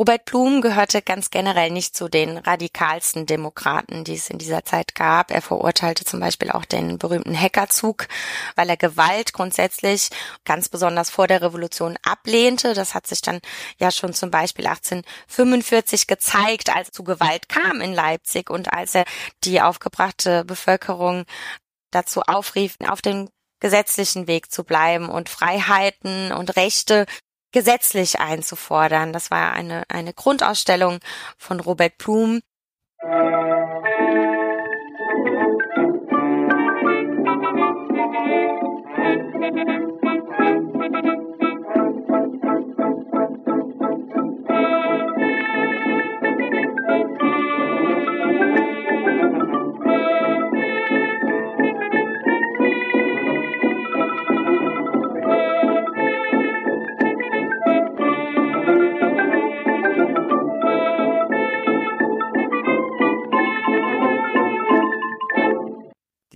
Robert Blum gehörte ganz generell nicht zu den radikalsten Demokraten, die es in dieser Zeit gab. Er verurteilte zum Beispiel auch den berühmten Hackerzug, weil er Gewalt grundsätzlich ganz besonders vor der Revolution ablehnte. Das hat sich dann ja schon zum Beispiel 1845 gezeigt, als zu Gewalt kam in Leipzig und als er die aufgebrachte Bevölkerung dazu aufrief, auf dem gesetzlichen Weg zu bleiben und Freiheiten und Rechte gesetzlich einzufordern. Das war eine, eine Grundausstellung von Robert Blum.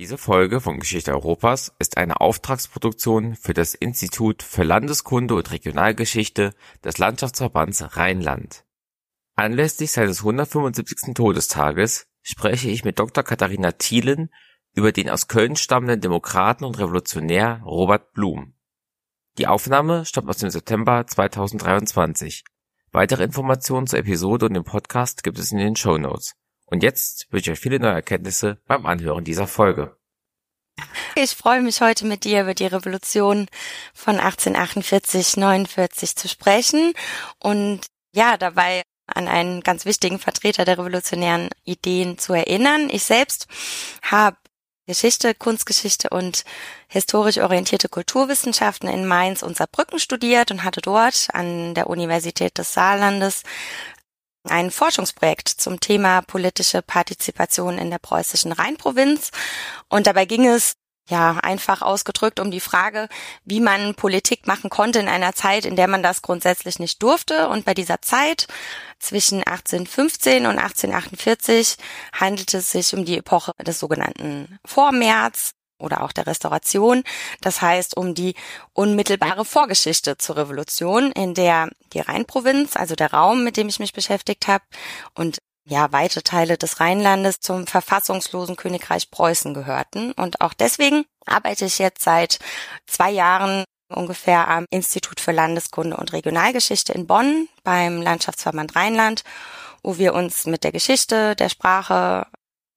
Diese Folge von Geschichte Europas ist eine Auftragsproduktion für das Institut für Landeskunde und Regionalgeschichte des Landschaftsverbands Rheinland. Anlässlich seines 175. Todestages spreche ich mit Dr. Katharina Thielen über den aus Köln stammenden Demokraten und Revolutionär Robert Blum. Die Aufnahme stammt aus dem September 2023. Weitere Informationen zur Episode und dem Podcast gibt es in den Show Notes. Und jetzt wünsche ich euch viele neue Erkenntnisse beim Anhören dieser Folge. Ich freue mich heute mit dir über die Revolution von 1848, 49 zu sprechen und ja, dabei an einen ganz wichtigen Vertreter der revolutionären Ideen zu erinnern. Ich selbst habe Geschichte, Kunstgeschichte und historisch orientierte Kulturwissenschaften in Mainz und Saarbrücken studiert und hatte dort an der Universität des Saarlandes ein Forschungsprojekt zum Thema politische Partizipation in der preußischen Rheinprovinz. Und dabei ging es ja, einfach ausgedrückt um die Frage, wie man Politik machen konnte in einer Zeit, in der man das grundsätzlich nicht durfte. Und bei dieser Zeit zwischen 1815 und 1848 handelte es sich um die Epoche des sogenannten Vormärz, oder auch der Restauration. Das heißt, um die unmittelbare Vorgeschichte zur Revolution, in der die Rheinprovinz, also der Raum, mit dem ich mich beschäftigt habe, und ja, weite Teile des Rheinlandes zum verfassungslosen Königreich Preußen gehörten. Und auch deswegen arbeite ich jetzt seit zwei Jahren ungefähr am Institut für Landeskunde und Regionalgeschichte in Bonn beim Landschaftsverband Rheinland, wo wir uns mit der Geschichte, der Sprache,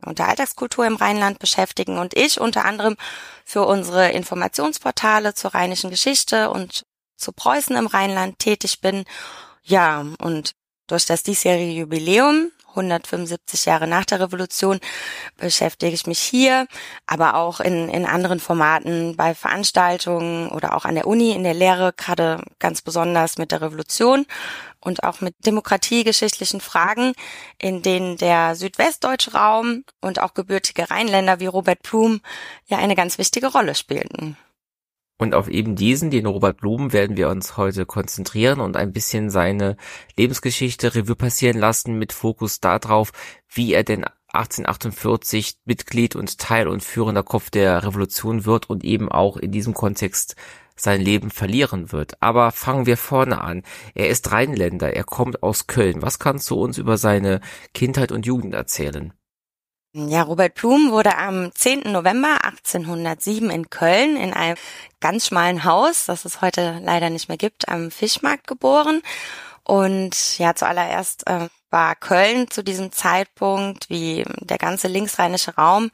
und der Alltagskultur im Rheinland beschäftigen und ich unter anderem für unsere Informationsportale zur rheinischen Geschichte und zu Preußen im Rheinland tätig bin. Ja, und durch das diesjährige Jubiläum 175 Jahre nach der Revolution beschäftige ich mich hier, aber auch in, in anderen Formaten bei Veranstaltungen oder auch an der Uni in der Lehre, gerade ganz besonders mit der Revolution und auch mit demokratiegeschichtlichen Fragen, in denen der südwestdeutsche Raum und auch gebürtige Rheinländer wie Robert Blum ja eine ganz wichtige Rolle spielten. Und auf eben diesen, den Robert Blum, werden wir uns heute konzentrieren und ein bisschen seine Lebensgeschichte Revue passieren lassen mit Fokus darauf, wie er denn 1848 Mitglied und Teil und führender Kopf der Revolution wird und eben auch in diesem Kontext sein Leben verlieren wird. Aber fangen wir vorne an. Er ist Rheinländer, er kommt aus Köln. Was kannst du uns über seine Kindheit und Jugend erzählen? Ja, Robert Blum wurde am 10. November 1807 in Köln in einem ganz schmalen Haus, das es heute leider nicht mehr gibt, am Fischmarkt geboren. Und ja, zuallererst äh, war Köln zu diesem Zeitpunkt, wie der ganze linksrheinische Raum,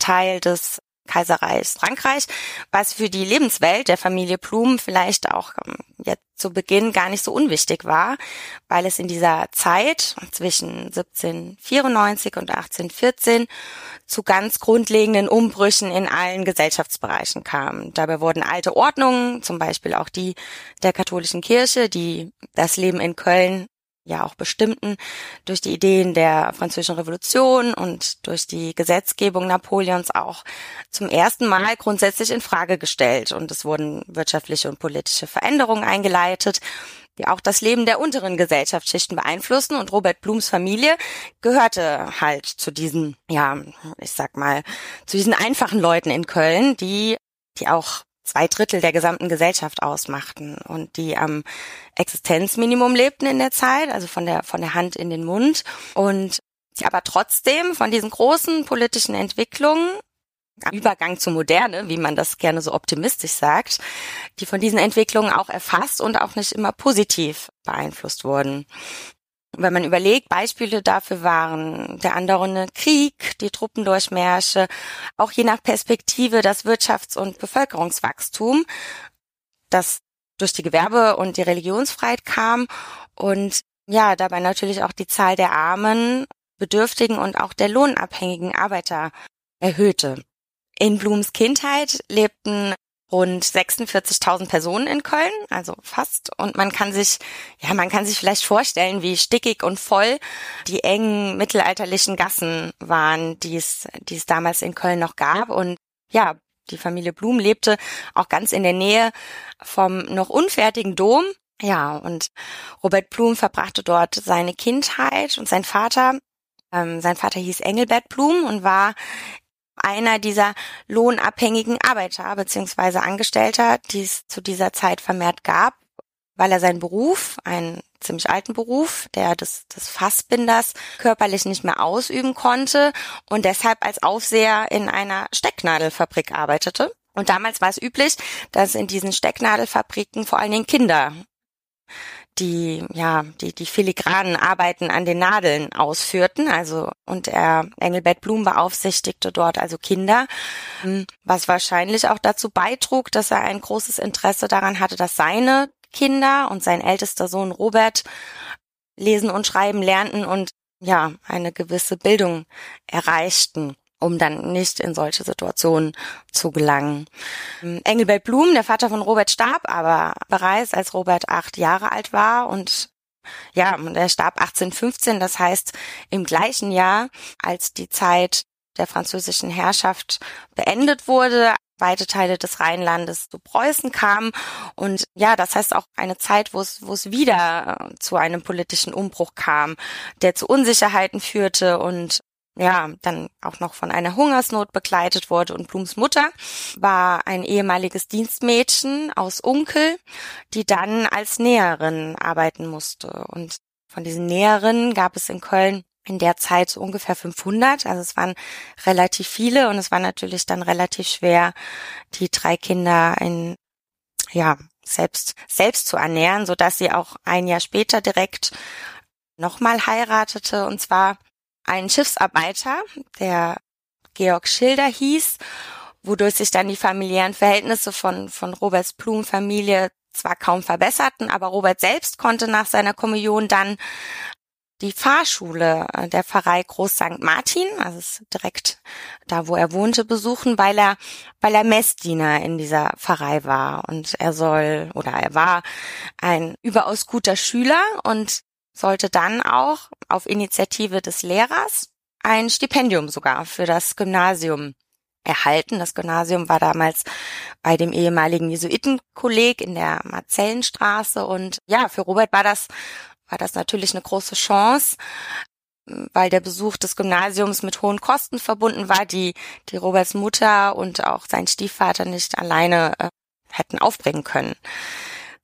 Teil des Kaiserreichs Frankreich, was für die Lebenswelt der Familie Blum vielleicht auch ähm, jetzt zu Beginn gar nicht so unwichtig war, weil es in dieser Zeit zwischen 1794 und 1814 zu ganz grundlegenden Umbrüchen in allen Gesellschaftsbereichen kam. Dabei wurden alte Ordnungen, zum Beispiel auch die der katholischen Kirche, die das Leben in Köln ja auch bestimmten durch die Ideen der französischen Revolution und durch die Gesetzgebung Napoleons auch zum ersten Mal grundsätzlich in Frage gestellt. Und es wurden wirtschaftliche und politische Veränderungen eingeleitet, die auch das Leben der unteren Gesellschaftsschichten beeinflussen. Und Robert Blums Familie gehörte halt zu diesen, ja, ich sag mal, zu diesen einfachen Leuten in Köln, die die auch zwei Drittel der gesamten Gesellschaft ausmachten und die am Existenzminimum lebten in der Zeit, also von der, von der Hand in den Mund und aber trotzdem von diesen großen politischen Entwicklungen Übergang zur Moderne, wie man das gerne so optimistisch sagt, die von diesen Entwicklungen auch erfasst und auch nicht immer positiv beeinflusst wurden. Wenn man überlegt, Beispiele dafür waren der andauernde Krieg, die Truppendurchmärsche, auch je nach Perspektive das Wirtschafts- und Bevölkerungswachstum, das durch die Gewerbe- und die Religionsfreiheit kam und ja, dabei natürlich auch die Zahl der armen, bedürftigen und auch der lohnabhängigen Arbeiter erhöhte. In Blums Kindheit lebten rund 46.000 Personen in Köln, also fast. Und man kann sich, ja, man kann sich vielleicht vorstellen, wie stickig und voll die engen mittelalterlichen Gassen waren, die es, die es damals in Köln noch gab. Und ja, die Familie Blum lebte auch ganz in der Nähe vom noch unfertigen Dom. Ja, und Robert Blum verbrachte dort seine Kindheit und sein Vater, ähm, sein Vater hieß Engelbert Blum und war einer dieser lohnabhängigen Arbeiter bzw. Angestellter, die es zu dieser Zeit vermehrt gab, weil er seinen Beruf, einen ziemlich alten Beruf, der des, des Fassbinders, körperlich nicht mehr ausüben konnte und deshalb als Aufseher in einer Stecknadelfabrik arbeitete. Und damals war es üblich, dass in diesen Stecknadelfabriken vor allen Dingen Kinder die ja die die filigranen Arbeiten an den Nadeln ausführten, also und er Engelbert Blum beaufsichtigte dort also Kinder, hm, was wahrscheinlich auch dazu beitrug, dass er ein großes Interesse daran hatte, dass seine Kinder und sein ältester Sohn Robert lesen und schreiben lernten und ja eine gewisse Bildung erreichten um dann nicht in solche Situationen zu gelangen. Engelbert Blum, der Vater von Robert, starb aber bereits, als Robert acht Jahre alt war und ja, und er starb 1815, das heißt im gleichen Jahr, als die Zeit der französischen Herrschaft beendet wurde, weite Teile des Rheinlandes zu Preußen kamen. Und ja, das heißt auch eine Zeit, wo es, wo es wieder zu einem politischen Umbruch kam, der zu Unsicherheiten führte und ja, dann auch noch von einer Hungersnot begleitet wurde. Und Blums Mutter war ein ehemaliges Dienstmädchen aus Unkel, die dann als Näherin arbeiten musste. Und von diesen Näherinnen gab es in Köln in der Zeit ungefähr 500. Also es waren relativ viele und es war natürlich dann relativ schwer, die drei Kinder in, ja, selbst, selbst zu ernähren, so dass sie auch ein Jahr später direkt nochmal heiratete und zwar einen Schiffsarbeiter, der Georg Schilder hieß, wodurch sich dann die familiären Verhältnisse von, von Roberts Blumenfamilie zwar kaum verbesserten, aber Robert selbst konnte nach seiner Kommunion dann die Fahrschule der Pfarrei Groß St. Martin, also direkt da, wo er wohnte, besuchen, weil er, weil er Messdiener in dieser Pfarrei war. Und er soll, oder er war ein überaus guter Schüler und sollte dann auch auf Initiative des Lehrers ein Stipendium sogar für das Gymnasium erhalten. Das Gymnasium war damals bei dem ehemaligen Jesuitenkolleg in der Marzellenstraße und ja, für Robert war das war das natürlich eine große Chance, weil der Besuch des Gymnasiums mit hohen Kosten verbunden war, die die Roberts Mutter und auch sein Stiefvater nicht alleine äh, hätten aufbringen können.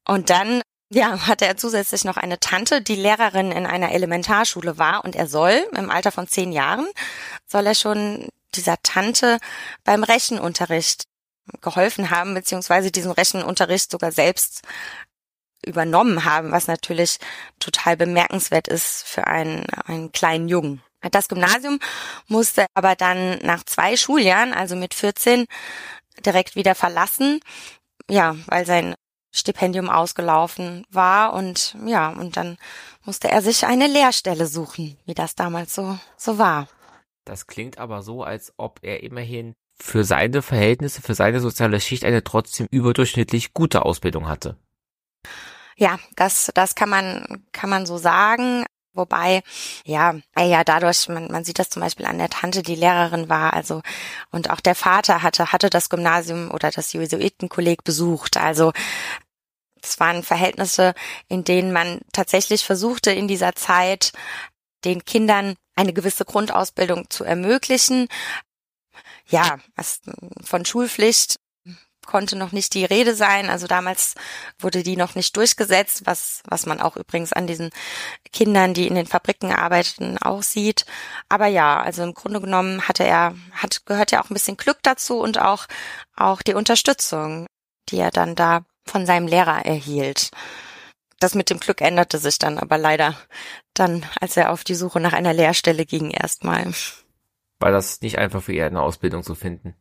Und dann ja, hatte er zusätzlich noch eine Tante, die Lehrerin in einer Elementarschule war und er soll, im Alter von zehn Jahren, soll er schon dieser Tante beim Rechenunterricht geholfen haben, beziehungsweise diesen Rechenunterricht sogar selbst übernommen haben, was natürlich total bemerkenswert ist für einen, einen kleinen Jungen. Das Gymnasium musste aber dann nach zwei Schuljahren, also mit 14, direkt wieder verlassen, ja, weil sein Stipendium ausgelaufen war und ja, und dann musste er sich eine Lehrstelle suchen, wie das damals so, so war. Das klingt aber so, als ob er immerhin für seine Verhältnisse, für seine soziale Schicht eine trotzdem überdurchschnittlich gute Ausbildung hatte. Ja, das, das kann man, kann man so sagen. Wobei, ja, er ja dadurch, man, man sieht das zum Beispiel an der Tante, die Lehrerin war, also und auch der Vater hatte, hatte das Gymnasium oder das Jesuitenkolleg besucht. Also es waren Verhältnisse, in denen man tatsächlich versuchte, in dieser Zeit den Kindern eine gewisse Grundausbildung zu ermöglichen. Ja, von Schulpflicht konnte noch nicht die Rede sein. Also damals wurde die noch nicht durchgesetzt, was, was man auch übrigens an diesen Kindern, die in den Fabriken arbeiten, auch sieht. Aber ja, also im Grunde genommen hatte er, hat, gehört ja auch ein bisschen Glück dazu und auch, auch die Unterstützung, die er dann da von seinem Lehrer erhielt. Das mit dem Glück änderte sich dann aber leider dann, als er auf die Suche nach einer Lehrstelle ging erstmal. War das nicht einfach für ihn eine Ausbildung zu finden?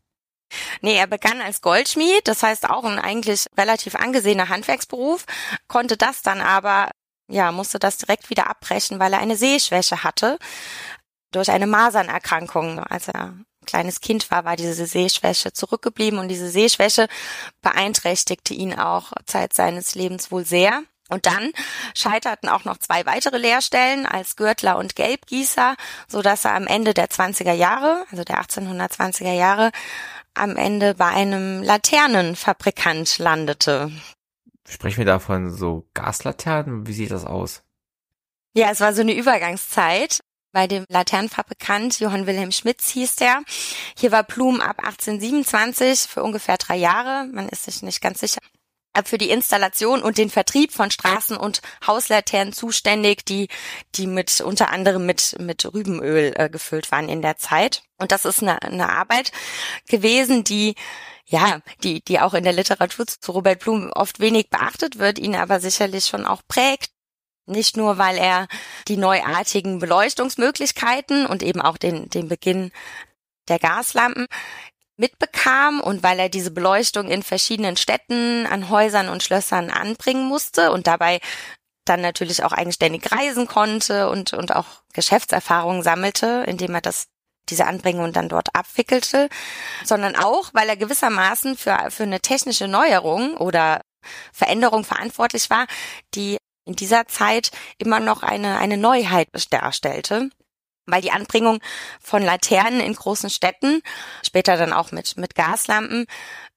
Nee, er begann als Goldschmied, das heißt auch ein eigentlich relativ angesehener Handwerksberuf, konnte das dann aber, ja, musste das direkt wieder abbrechen, weil er eine Sehschwäche hatte durch eine Masernerkrankung. Als er kleines Kind war, war diese Sehschwäche zurückgeblieben und diese Sehschwäche beeinträchtigte ihn auch Zeit seines Lebens wohl sehr. Und dann scheiterten auch noch zwei weitere Lehrstellen als Gürtler und Gelbgießer, so dass er am Ende der 20er Jahre, also der 1820er Jahre, am Ende bei einem Laternenfabrikant landete. Sprechen wir davon so Gaslaternen? Wie sieht das aus? Ja, es war so eine Übergangszeit. Bei dem Laternenfabrikant Johann Wilhelm Schmitz hieß der. Hier war Blum ab 1827 für ungefähr drei Jahre. Man ist sich nicht ganz sicher, für die Installation und den Vertrieb von Straßen- und Hauslaternen zuständig, die, die mit, unter anderem mit, mit Rübenöl äh, gefüllt waren in der Zeit. Und das ist eine, eine Arbeit gewesen, die, ja, die, die auch in der Literatur zu Robert Blum oft wenig beachtet wird, ihn aber sicherlich schon auch prägt. Nicht nur, weil er die neuartigen Beleuchtungsmöglichkeiten und eben auch den, den Beginn der Gaslampen mitbekam und weil er diese Beleuchtung in verschiedenen Städten, an Häusern und Schlössern anbringen musste und dabei dann natürlich auch eigenständig reisen konnte und, und auch Geschäftserfahrungen sammelte, indem er das diese Anbringung dann dort abwickelte, sondern auch, weil er gewissermaßen für, für eine technische Neuerung oder Veränderung verantwortlich war, die in dieser Zeit immer noch eine, eine Neuheit darstellte weil die Anbringung von Laternen in großen Städten, später dann auch mit, mit Gaslampen,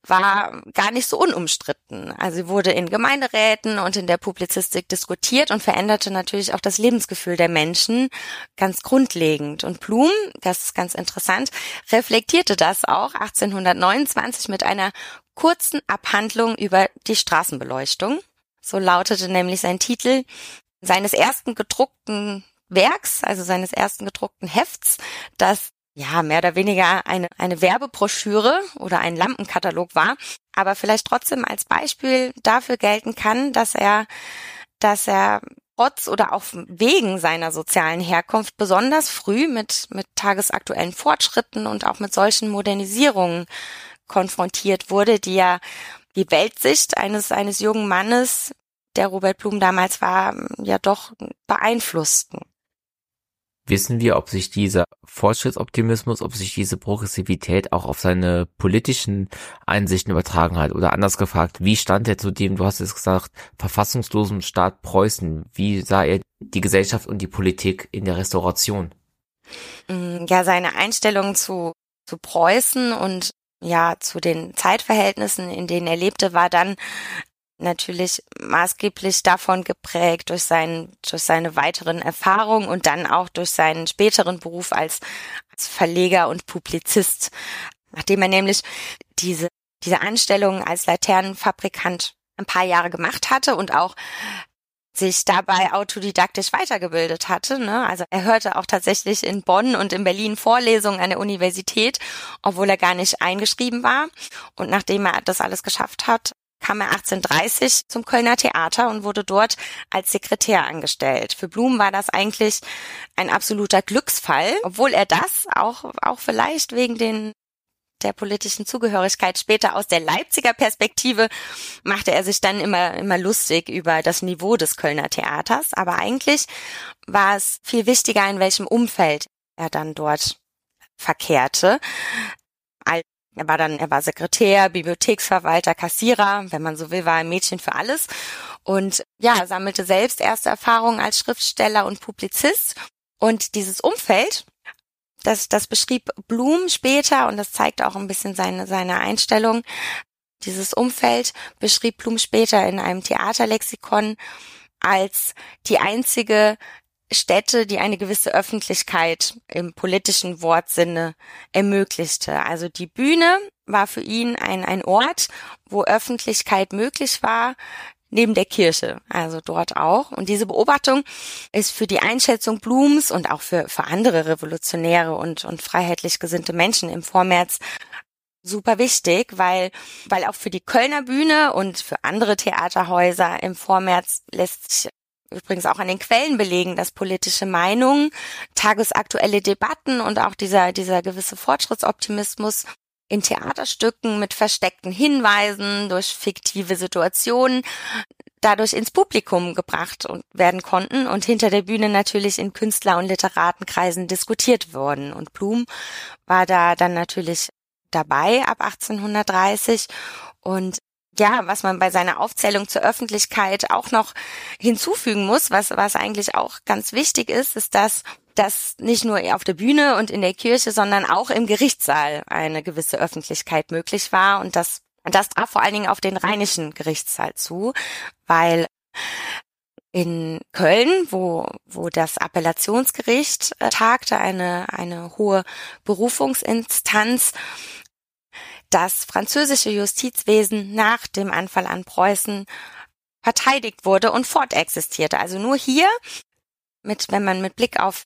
war gar nicht so unumstritten. Also sie wurde in Gemeinderäten und in der Publizistik diskutiert und veränderte natürlich auch das Lebensgefühl der Menschen ganz grundlegend. Und Blum, das ist ganz interessant, reflektierte das auch 1829 mit einer kurzen Abhandlung über die Straßenbeleuchtung. So lautete nämlich sein Titel seines ersten gedruckten Werks, also seines ersten gedruckten Hefts, das ja mehr oder weniger eine, eine Werbebroschüre oder ein Lampenkatalog war, aber vielleicht trotzdem als Beispiel dafür gelten kann, dass er, dass er trotz oder auch wegen seiner sozialen Herkunft besonders früh mit, mit tagesaktuellen Fortschritten und auch mit solchen Modernisierungen konfrontiert wurde, die ja die Weltsicht eines, eines jungen Mannes, der Robert Blum damals war, ja doch beeinflussten. Wissen wir, ob sich dieser Fortschrittsoptimismus, ob sich diese Progressivität auch auf seine politischen Einsichten übertragen hat? Oder anders gefragt, wie stand er zu dem, du hast es gesagt, verfassungslosen Staat Preußen? Wie sah er die Gesellschaft und die Politik in der Restauration? Mm, ja, seine Einstellung zu, zu Preußen und ja, zu den Zeitverhältnissen, in denen er lebte, war dann natürlich maßgeblich davon geprägt durch seinen, durch seine weiteren Erfahrungen und dann auch durch seinen späteren Beruf als, als Verleger und Publizist. Nachdem er nämlich diese, diese Anstellung als Laternenfabrikant ein paar Jahre gemacht hatte und auch sich dabei autodidaktisch weitergebildet hatte. Ne? Also er hörte auch tatsächlich in Bonn und in Berlin Vorlesungen an der Universität, obwohl er gar nicht eingeschrieben war. Und nachdem er das alles geschafft hat, kam er 1830 zum Kölner Theater und wurde dort als Sekretär angestellt. Für Blum war das eigentlich ein absoluter Glücksfall, obwohl er das auch, auch vielleicht wegen den der politischen Zugehörigkeit später aus der Leipziger Perspektive machte er sich dann immer, immer lustig über das Niveau des Kölner Theaters. Aber eigentlich war es viel wichtiger, in welchem Umfeld er dann dort verkehrte. Er war dann, er war Sekretär, Bibliotheksverwalter, Kassierer, wenn man so will, war ein Mädchen für alles und ja, sammelte selbst erste Erfahrungen als Schriftsteller und Publizist und dieses Umfeld, das, das beschrieb Blum später und das zeigt auch ein bisschen seine, seine Einstellung. Dieses Umfeld beschrieb Blum später in einem Theaterlexikon als die einzige Städte, die eine gewisse Öffentlichkeit im politischen Wortsinne ermöglichte. Also die Bühne war für ihn ein, ein Ort, wo Öffentlichkeit möglich war, neben der Kirche, also dort auch. Und diese Beobachtung ist für die Einschätzung Blums und auch für, für andere Revolutionäre und, und freiheitlich gesinnte Menschen im Vormärz super wichtig, weil, weil auch für die Kölner Bühne und für andere Theaterhäuser im Vormärz lässt sich übrigens auch an den Quellen belegen, dass politische Meinungen, tagesaktuelle Debatten und auch dieser, dieser gewisse Fortschrittsoptimismus in Theaterstücken mit versteckten Hinweisen durch fiktive Situationen dadurch ins Publikum gebracht und werden konnten und hinter der Bühne natürlich in Künstler- und Literatenkreisen diskutiert wurden. Und Blum war da dann natürlich dabei ab 1830 und ja, was man bei seiner Aufzählung zur Öffentlichkeit auch noch hinzufügen muss, was, was eigentlich auch ganz wichtig ist, ist, dass dass nicht nur auf der Bühne und in der Kirche, sondern auch im Gerichtssaal eine gewisse Öffentlichkeit möglich war. Und das das traf vor allen Dingen auf den rheinischen Gerichtssaal zu, weil in Köln, wo, wo das Appellationsgericht äh, tagte, eine, eine hohe Berufungsinstanz, das französische Justizwesen nach dem Anfall an Preußen verteidigt wurde und fortexistierte. Also nur hier, mit, wenn man mit Blick auf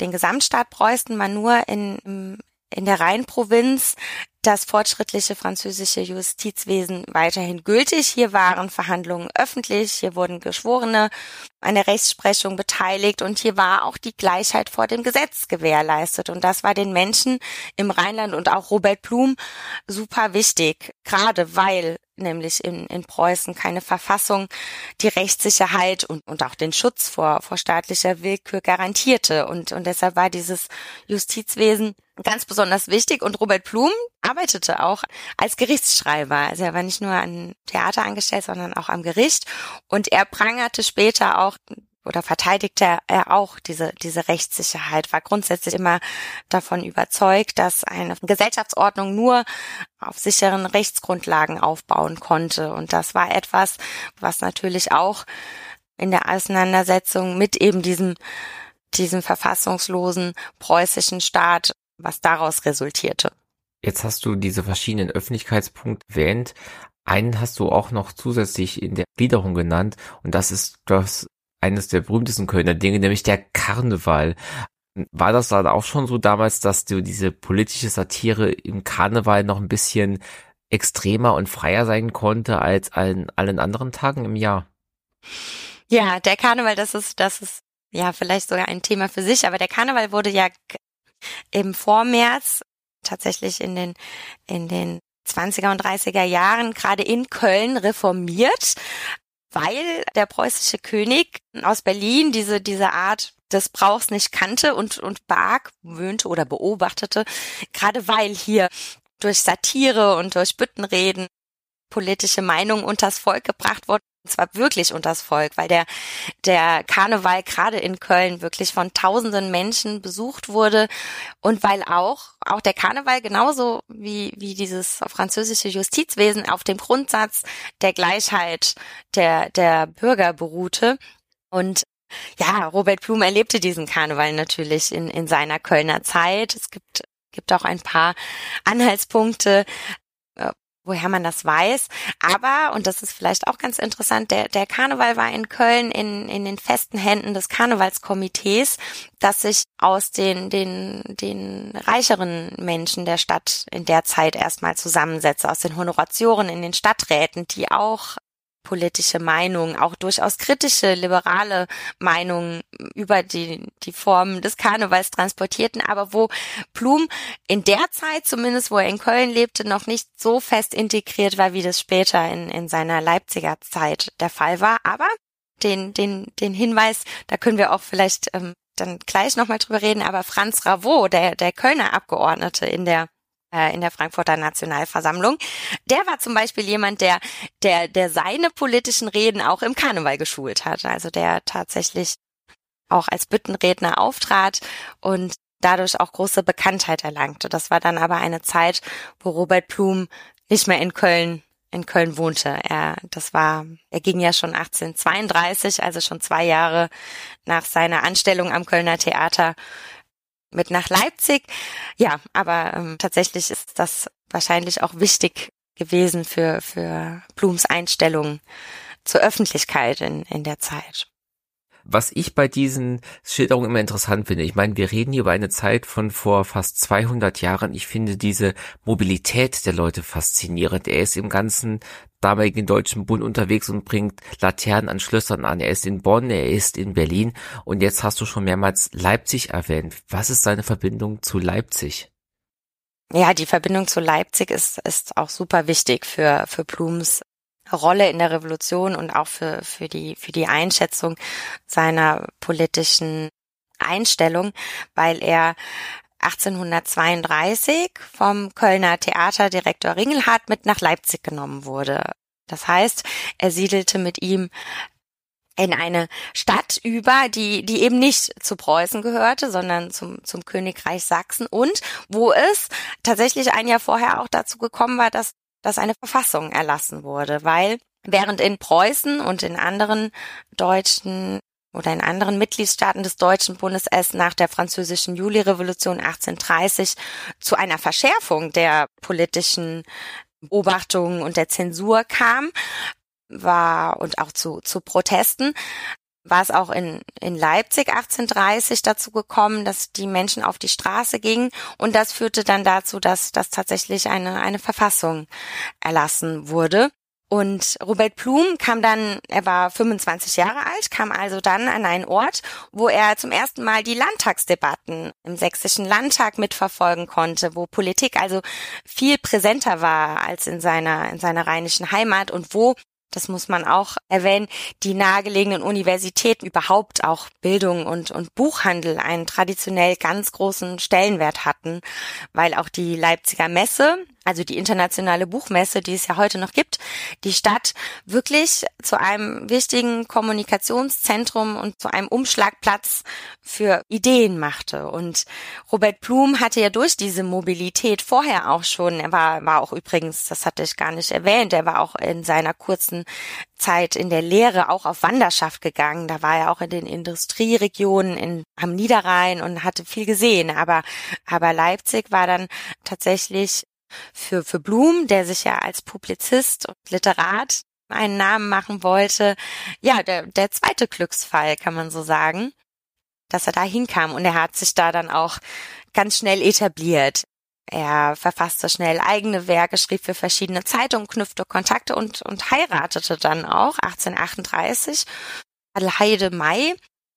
den Gesamtstaat Preußen man nur in, in der Rheinprovinz das fortschrittliche französische Justizwesen weiterhin gültig. Hier waren Verhandlungen öffentlich, hier wurden Geschworene an der Rechtsprechung beteiligt und hier war auch die Gleichheit vor dem Gesetz gewährleistet. Und das war den Menschen im Rheinland und auch Robert Blum super wichtig, gerade weil nämlich in, in Preußen keine Verfassung die Rechtssicherheit und, und auch den Schutz vor, vor staatlicher Willkür garantierte. Und, und deshalb war dieses Justizwesen ganz besonders wichtig. Und Robert Blum arbeitete auch als Gerichtsschreiber. Also er war nicht nur an Theater angestellt, sondern auch am Gericht. Und er prangerte später auch oder verteidigte er auch diese, diese Rechtssicherheit, war grundsätzlich immer davon überzeugt, dass eine Gesellschaftsordnung nur auf sicheren Rechtsgrundlagen aufbauen konnte. Und das war etwas, was natürlich auch in der Auseinandersetzung mit eben diesem, diesem verfassungslosen preußischen Staat, was daraus resultierte. Jetzt hast du diese verschiedenen Öffentlichkeitspunkte erwähnt. Einen hast du auch noch zusätzlich in der Gliederung genannt und das ist das eines der berühmtesten Kölner Dinge, nämlich der Karneval. War das dann auch schon so damals, dass du diese politische Satire im Karneval noch ein bisschen extremer und freier sein konnte als an allen anderen Tagen im Jahr? Ja, der Karneval, das ist, das ist ja vielleicht sogar ein Thema für sich, aber der Karneval wurde ja im Vormärz tatsächlich in den, in den 20er und 30er Jahren gerade in Köln reformiert, weil der preußische König aus Berlin diese, diese Art des Brauchs nicht kannte und, und beargwöhnte oder beobachtete, gerade weil hier durch Satire und durch Büttenreden politische Meinungen unters Volk gebracht wurden, und zwar wirklich unters Volk, weil der, der Karneval gerade in Köln wirklich von tausenden Menschen besucht wurde und weil auch, auch der Karneval genauso wie, wie dieses französische Justizwesen auf dem Grundsatz der Gleichheit der, der Bürger beruhte. Und ja, Robert Blum erlebte diesen Karneval natürlich in, in seiner Kölner Zeit. Es gibt gibt auch ein paar Anhaltspunkte woher man das weiß. Aber, und das ist vielleicht auch ganz interessant, der, der Karneval war in Köln in, in den festen Händen des Karnevalskomitees, das sich aus den, den, den reicheren Menschen der Stadt in der Zeit erstmal zusammensetzt, aus den Honoratioren in den Stadträten, die auch politische Meinungen, auch durchaus kritische, liberale Meinungen über die, die Formen des Karnevals transportierten, aber wo Blum in der Zeit, zumindest wo er in Köln lebte, noch nicht so fest integriert war, wie das später in, in seiner Leipziger Zeit der Fall war. Aber den, den, den Hinweis, da können wir auch vielleicht ähm, dann gleich nochmal drüber reden, aber Franz Ravot, der, der Kölner Abgeordnete in der in der Frankfurter Nationalversammlung. Der war zum Beispiel jemand, der, der, der seine politischen Reden auch im Karneval geschult hat. Also der tatsächlich auch als Büttenredner auftrat und dadurch auch große Bekanntheit erlangte. Das war dann aber eine Zeit, wo Robert Blum nicht mehr in Köln in Köln wohnte. Er, das war, er ging ja schon 1832, also schon zwei Jahre nach seiner Anstellung am Kölner Theater mit nach Leipzig. Ja, aber ähm, tatsächlich ist das wahrscheinlich auch wichtig gewesen für, für Blums Einstellung zur Öffentlichkeit in, in der Zeit. Was ich bei diesen Schilderungen immer interessant finde, ich meine, wir reden hier über eine Zeit von vor fast 200 Jahren. Ich finde diese Mobilität der Leute faszinierend. Er ist im ganzen damaligen Deutschen Bund unterwegs und bringt Laternen an Schlössern an. Er ist in Bonn, er ist in Berlin und jetzt hast du schon mehrmals Leipzig erwähnt. Was ist seine Verbindung zu Leipzig? Ja, die Verbindung zu Leipzig ist, ist auch super wichtig für, für Blums Rolle in der Revolution und auch für, für die, für die Einschätzung seiner politischen Einstellung, weil er 1832 vom Kölner Theaterdirektor Ringelhardt mit nach Leipzig genommen wurde. Das heißt, er siedelte mit ihm in eine Stadt über, die, die eben nicht zu Preußen gehörte, sondern zum, zum Königreich Sachsen und wo es tatsächlich ein Jahr vorher auch dazu gekommen war, dass dass eine Verfassung erlassen wurde, weil während in Preußen und in anderen deutschen oder in anderen Mitgliedstaaten des Deutschen Bundes es nach der französischen Julirevolution 1830 zu einer Verschärfung der politischen Beobachtungen und der Zensur kam, war und auch zu, zu Protesten, war es auch in, in Leipzig 1830 dazu gekommen, dass die Menschen auf die Straße gingen und das führte dann dazu, dass, dass tatsächlich eine, eine Verfassung erlassen wurde. Und Robert Blum kam dann, er war 25 Jahre alt, kam also dann an einen Ort, wo er zum ersten Mal die Landtagsdebatten im sächsischen Landtag mitverfolgen konnte, wo Politik also viel präsenter war als in seiner, in seiner rheinischen Heimat und wo das muss man auch erwähnen, die nahegelegenen Universitäten überhaupt auch Bildung und, und Buchhandel einen traditionell ganz großen Stellenwert hatten, weil auch die Leipziger Messe, also die internationale Buchmesse, die es ja heute noch gibt, die Stadt wirklich zu einem wichtigen Kommunikationszentrum und zu einem Umschlagplatz für Ideen machte. Und Robert Blum hatte ja durch diese Mobilität vorher auch schon, er war, war auch übrigens, das hatte ich gar nicht erwähnt, er war auch in seiner kurzen Zeit in der Lehre auch auf Wanderschaft gegangen. Da war er auch in den Industrieregionen in, am Niederrhein und hatte viel gesehen. Aber, aber Leipzig war dann tatsächlich für, für Blum, der sich ja als Publizist und Literat einen Namen machen wollte, ja, der, der zweite Glücksfall, kann man so sagen, dass er da hinkam und er hat sich da dann auch ganz schnell etabliert. Er verfasste schnell eigene Werke, schrieb für verschiedene Zeitungen, knüpfte Kontakte und, und heiratete dann auch 1838 Adelheide May,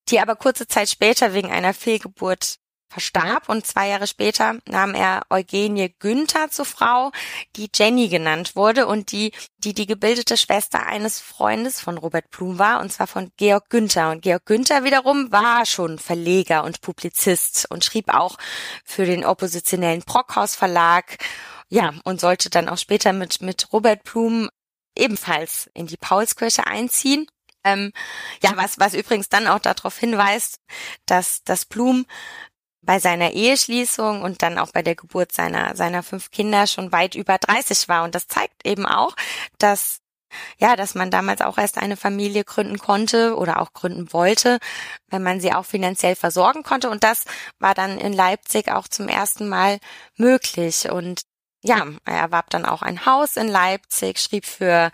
die aber kurze Zeit später wegen einer Fehlgeburt verstarb und zwei Jahre später nahm er Eugenie Günther zur Frau, die Jenny genannt wurde und die, die die gebildete Schwester eines Freundes von Robert Blum war, und zwar von Georg Günther. Und Georg Günther wiederum war schon Verleger und Publizist und schrieb auch für den oppositionellen Brockhaus Verlag, ja, und sollte dann auch später mit, mit Robert Blum ebenfalls in die Paulskirche einziehen. Ähm, ja, was, was übrigens dann auch darauf hinweist, dass, dass Blum bei seiner Eheschließung und dann auch bei der Geburt seiner, seiner fünf Kinder schon weit über 30 war. Und das zeigt eben auch, dass ja, dass man damals auch erst eine Familie gründen konnte oder auch gründen wollte, wenn man sie auch finanziell versorgen konnte. Und das war dann in Leipzig auch zum ersten Mal möglich. Und ja, er erwarb dann auch ein Haus in Leipzig, schrieb für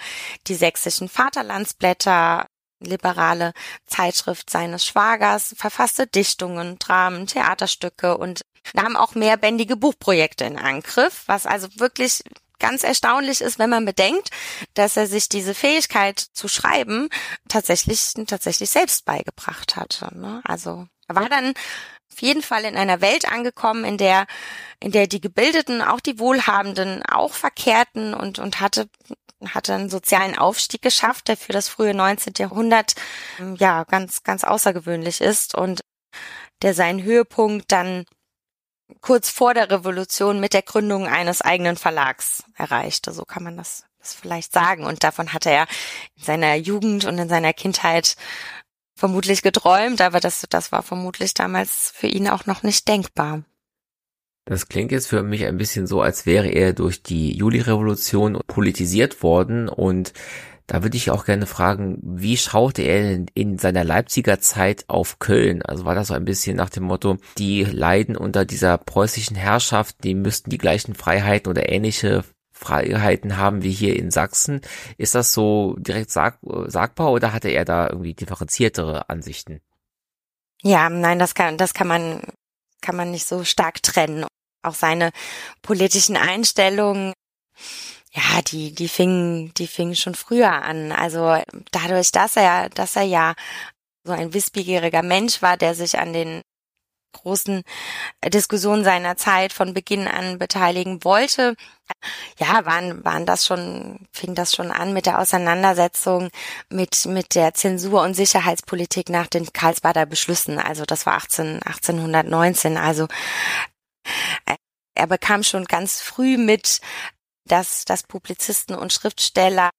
die sächsischen Vaterlandsblätter liberale Zeitschrift seines Schwagers, verfasste Dichtungen, Dramen, Theaterstücke und nahm auch mehrbändige Buchprojekte in Angriff, was also wirklich ganz erstaunlich ist, wenn man bedenkt, dass er sich diese Fähigkeit zu schreiben tatsächlich, tatsächlich selbst beigebracht hatte. Ne? Also er war dann auf jeden Fall in einer Welt angekommen, in der, in der die Gebildeten, auch die Wohlhabenden, auch verkehrten und, und hatte hatte einen sozialen Aufstieg geschafft, der für das frühe 19. Jahrhundert ähm, ja ganz, ganz außergewöhnlich ist und der seinen Höhepunkt dann kurz vor der Revolution mit der Gründung eines eigenen Verlags erreichte. So kann man das, das vielleicht sagen. Und davon hatte er in seiner Jugend und in seiner Kindheit vermutlich geträumt, aber das, das war vermutlich damals für ihn auch noch nicht denkbar. Das klingt jetzt für mich ein bisschen so, als wäre er durch die Juli-Revolution politisiert worden und Da würde ich auch gerne fragen, wie schaute er in, in, seiner Leipziger Zeit auf Köln? Also war das so ein bisschen nach dem Motto, die leiden unter dieser preußischen Herrschaft, die müssten die gleichen Freiheiten oder ähnliche Freiheiten haben wie hier in Sachsen. Ist das so direkt sag, sagbar oder hatte er da irgendwie differenziertere Ansichten? Ja, nein, das kann, das kann man, kann man nicht so stark trennen. Auch seine politischen Einstellungen ja, die, die fingen, die fingen schon früher an. Also dadurch, dass er, dass er ja so ein wissbegieriger Mensch war, der sich an den großen Diskussionen seiner Zeit von Beginn an beteiligen wollte. Ja, waren, waren das schon, fing das schon an mit der Auseinandersetzung mit, mit der Zensur und Sicherheitspolitik nach den Karlsbader Beschlüssen. Also das war 18, 1819. Also er bekam schon ganz früh mit, dass, dass Publizisten und Schriftsteller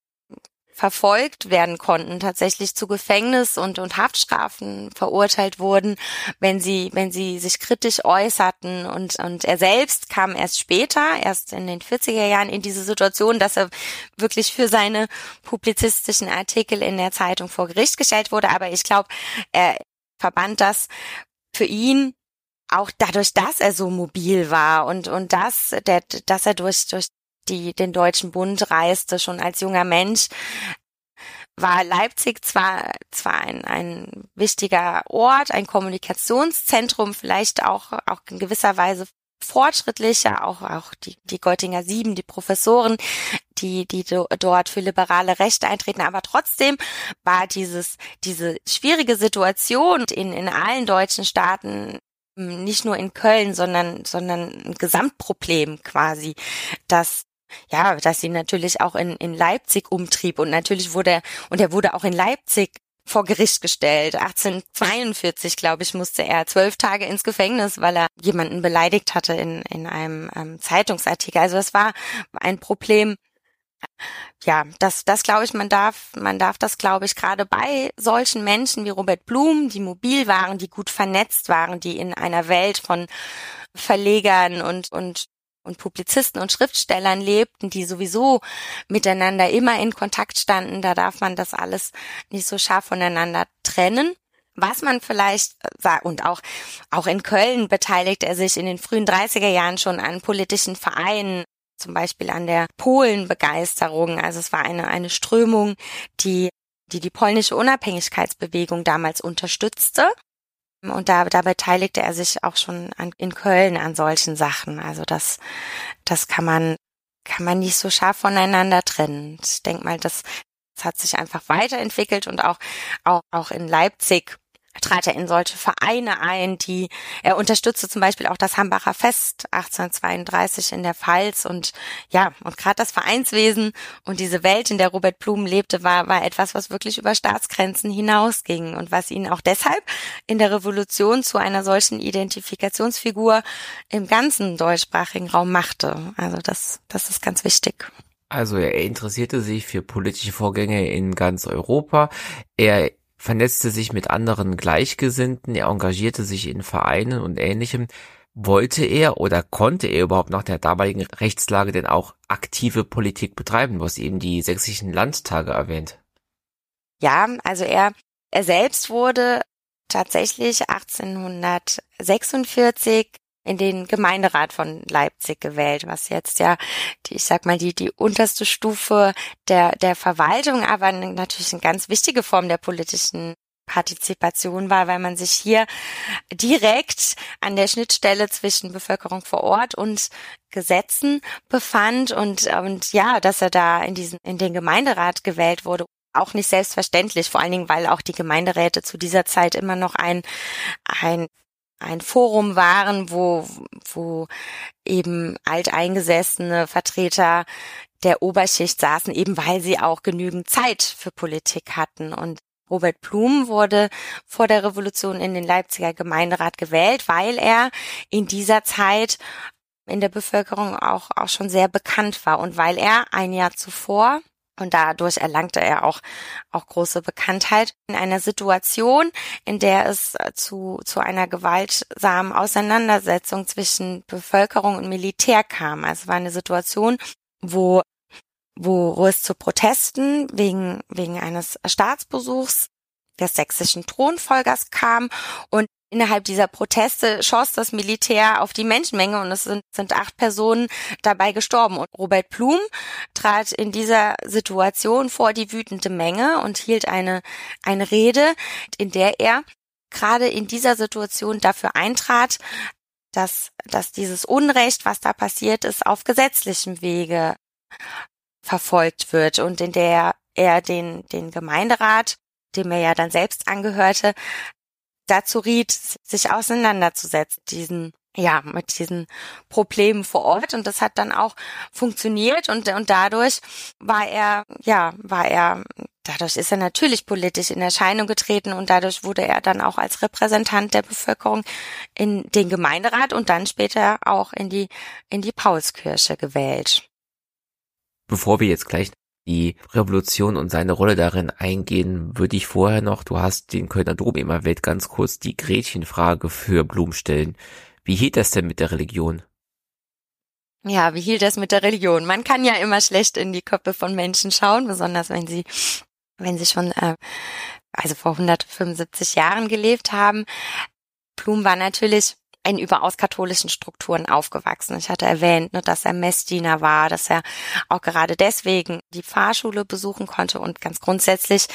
verfolgt werden konnten, tatsächlich zu Gefängnis und, und Haftstrafen verurteilt wurden, wenn sie, wenn sie sich kritisch äußerten. Und, und er selbst kam erst später, erst in den 40er Jahren in diese Situation, dass er wirklich für seine publizistischen Artikel in der Zeitung vor Gericht gestellt wurde, aber ich glaube, er verband das für ihn auch dadurch, dass er so mobil war und, und dass, der, dass er durch, durch die den Deutschen Bund reiste, schon als junger Mensch, war Leipzig zwar, zwar ein, ein wichtiger Ort, ein Kommunikationszentrum, vielleicht auch, auch in gewisser Weise fortschrittlicher, auch, auch die, die Göttinger Sieben, die Professoren, die, die do, dort für liberale Rechte eintreten. Aber trotzdem war dieses, diese schwierige Situation in, in allen deutschen Staaten nicht nur in Köln, sondern, sondern ein Gesamtproblem quasi, dass ja, dass sie natürlich auch in, in Leipzig umtrieb und natürlich wurde er, und er wurde auch in Leipzig vor Gericht gestellt. 1842, glaube ich, musste er zwölf Tage ins Gefängnis, weil er jemanden beleidigt hatte in, in einem ähm, Zeitungsartikel. Also es war ein Problem. Ja, das, das glaube ich, man darf, man darf das, glaube ich, gerade bei solchen Menschen wie Robert Blum, die mobil waren, die gut vernetzt waren, die in einer Welt von Verlegern und, und und Publizisten und Schriftstellern lebten, die sowieso miteinander immer in Kontakt standen, da darf man das alles nicht so scharf voneinander trennen. Was man vielleicht sagt, und auch, auch in Köln beteiligt er sich in den frühen 30er Jahren schon an politischen Vereinen, zum Beispiel an der Polenbegeisterung. Also es war eine, eine Strömung, die, die die polnische Unabhängigkeitsbewegung damals unterstützte und da, da beteiligte er sich auch schon an, in Köln an solchen Sachen. Also das, das kann man, kann man nicht so scharf voneinander trennen. Ich denke mal, das, das hat sich einfach weiterentwickelt und auch, auch, auch in Leipzig trat er in solche Vereine ein, die er unterstützte zum Beispiel auch das Hambacher Fest 1832 in der Pfalz und ja und gerade das Vereinswesen und diese Welt, in der Robert Blum lebte, war war etwas, was wirklich über Staatsgrenzen hinausging und was ihn auch deshalb in der Revolution zu einer solchen Identifikationsfigur im ganzen deutschsprachigen Raum machte. Also das das ist ganz wichtig. Also er interessierte sich für politische Vorgänge in ganz Europa. Er vernetzte sich mit anderen Gleichgesinnten, er engagierte sich in Vereinen und ähnlichem. Wollte er oder konnte er überhaupt nach der damaligen Rechtslage denn auch aktive Politik betreiben, was eben die sächsischen Landtage erwähnt? Ja, also er, er selbst wurde tatsächlich 1846 in den Gemeinderat von Leipzig gewählt, was jetzt ja, die, ich sag mal, die, die unterste Stufe der, der Verwaltung, aber natürlich eine ganz wichtige Form der politischen Partizipation war, weil man sich hier direkt an der Schnittstelle zwischen Bevölkerung vor Ort und Gesetzen befand und, und ja, dass er da in diesen, in den Gemeinderat gewählt wurde, auch nicht selbstverständlich, vor allen Dingen, weil auch die Gemeinderäte zu dieser Zeit immer noch ein, ein ein Forum waren, wo, wo eben alteingesessene Vertreter der Oberschicht saßen, eben weil sie auch genügend Zeit für Politik hatten. Und Robert Blum wurde vor der Revolution in den Leipziger Gemeinderat gewählt, weil er in dieser Zeit in der Bevölkerung auch, auch schon sehr bekannt war und weil er ein Jahr zuvor und dadurch erlangte er auch, auch große Bekanntheit in einer Situation, in der es äh, zu, zu einer gewaltsamen Auseinandersetzung zwischen Bevölkerung und Militär kam. Also war eine Situation, wo wo es zu Protesten wegen, wegen eines Staatsbesuchs des sächsischen Thronfolgers kam und Innerhalb dieser Proteste schoss das Militär auf die Menschenmenge und es sind, sind acht Personen dabei gestorben. Und Robert Blum trat in dieser Situation vor die wütende Menge und hielt eine, eine Rede, in der er gerade in dieser Situation dafür eintrat, dass, dass dieses Unrecht, was da passiert ist, auf gesetzlichem Wege verfolgt wird und in der er den, den Gemeinderat, dem er ja dann selbst angehörte, dazu riet, sich auseinanderzusetzen, diesen ja, mit diesen Problemen vor Ort. Und das hat dann auch funktioniert. Und, und dadurch war er, ja, war er, dadurch ist er natürlich politisch in Erscheinung getreten. Und dadurch wurde er dann auch als Repräsentant der Bevölkerung in den Gemeinderat und dann später auch in die, in die Paulskirche gewählt. Bevor wir jetzt gleich die Revolution und seine Rolle darin eingehen, würde ich vorher noch, du hast den Kölner Dom immer erwähnt, ganz kurz die Gretchenfrage für Blum stellen. Wie hielt das denn mit der Religion? Ja, wie hielt das mit der Religion? Man kann ja immer schlecht in die Köpfe von Menschen schauen, besonders wenn sie, wenn sie schon, äh, also vor 175 Jahren gelebt haben. Blum war natürlich in überaus katholischen Strukturen aufgewachsen. Ich hatte erwähnt, ne, dass er Messdiener war, dass er auch gerade deswegen die Fahrschule besuchen konnte und ganz grundsätzlich